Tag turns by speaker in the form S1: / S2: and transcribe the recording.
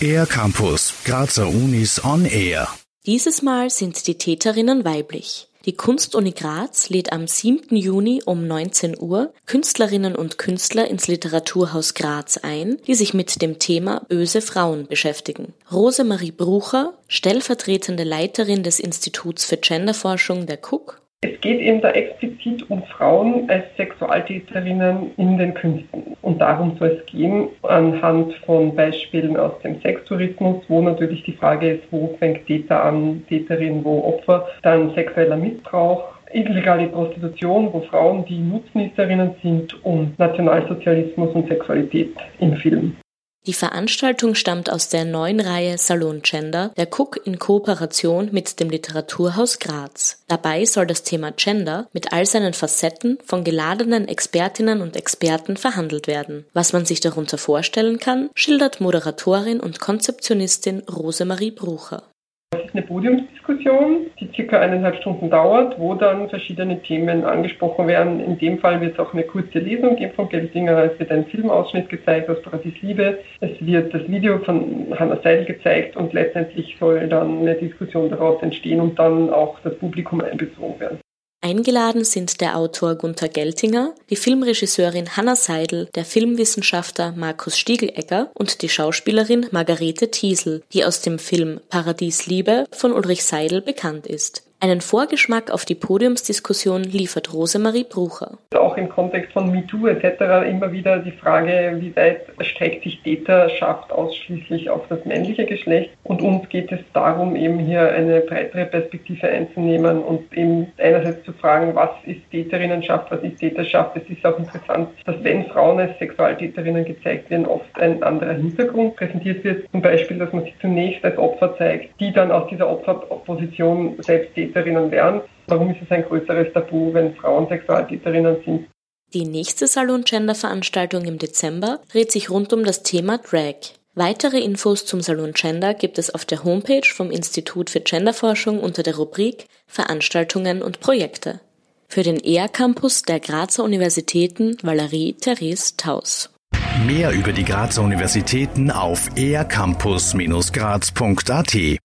S1: Air Campus, Grazer Unis on Air.
S2: Dieses Mal sind die Täterinnen weiblich. Die Kunstuni Graz lädt am 7. Juni um 19 Uhr Künstlerinnen und Künstler ins Literaturhaus Graz ein, die sich mit dem Thema böse Frauen beschäftigen. Rosemarie Brucher, stellvertretende Leiterin des Instituts für Genderforschung der Cook,
S3: es geht eben da explizit um Frauen als Sexualtäterinnen in den Künsten. Und darum soll es gehen, anhand von Beispielen aus dem Sextourismus, wo natürlich die Frage ist, wo fängt Täter an, Täterin, wo Opfer, dann sexueller Missbrauch, illegale Prostitution, wo Frauen die Nutznießerinnen sind und Nationalsozialismus und Sexualität im Film.
S2: Die Veranstaltung stammt aus der neuen Reihe Salon Gender, der Cook in Kooperation mit dem Literaturhaus Graz. Dabei soll das Thema Gender mit all seinen Facetten von geladenen Expertinnen und Experten verhandelt werden. Was man sich darunter vorstellen kann, schildert Moderatorin und Konzeptionistin Rosemarie Brucher.
S3: Es ist eine Podiumsdiskussion, die circa eineinhalb Stunden dauert, wo dann verschiedene Themen angesprochen werden. In dem Fall wird es auch eine kurze Lesung geben von Geldinger. Es wird ein Filmausschnitt gezeigt aus Paradies Liebe. Es wird das Video von Hannah Seidel gezeigt und letztendlich soll dann eine Diskussion daraus entstehen und dann auch das Publikum einbezogen werden.
S2: Eingeladen sind der Autor Gunther Geltinger, die Filmregisseurin Hanna Seidel, der Filmwissenschaftler Markus Stiegelegger und die Schauspielerin Margarete Thiesel, die aus dem Film Paradies Liebe von Ulrich Seidel bekannt ist. Einen Vorgeschmack auf die Podiumsdiskussion liefert Rosemarie Brucher.
S3: Auch im Kontext von MeToo etc. immer wieder die Frage, wie weit erstreckt sich Täterschaft ausschließlich auf das männliche Geschlecht. Und uns geht es darum, eben hier eine breitere Perspektive einzunehmen und eben einerseits zu fragen, was ist Täterinnenschaft, was ist Täterschaft. Es ist auch interessant, dass wenn Frauen als Sexualtäterinnen gezeigt werden, oft ein anderer Hintergrund präsentiert wird. Zum Beispiel, dass man sich zunächst als Opfer zeigt, die dann aus dieser Opferposition selbst Täterinnen wären. Warum ist es ein größeres Tabu, wenn Frauen Sexualtäterinnen sind?
S2: Die nächste Salon Gender Veranstaltung im Dezember dreht sich rund um das Thema Drag. Weitere Infos zum Salon Gender gibt es auf der Homepage vom Institut für Genderforschung unter der Rubrik Veranstaltungen und Projekte. Für den ER Campus der Grazer Universitäten Valerie Therese Taus.
S1: Mehr über die Grazer Universitäten auf ercampus-graz.at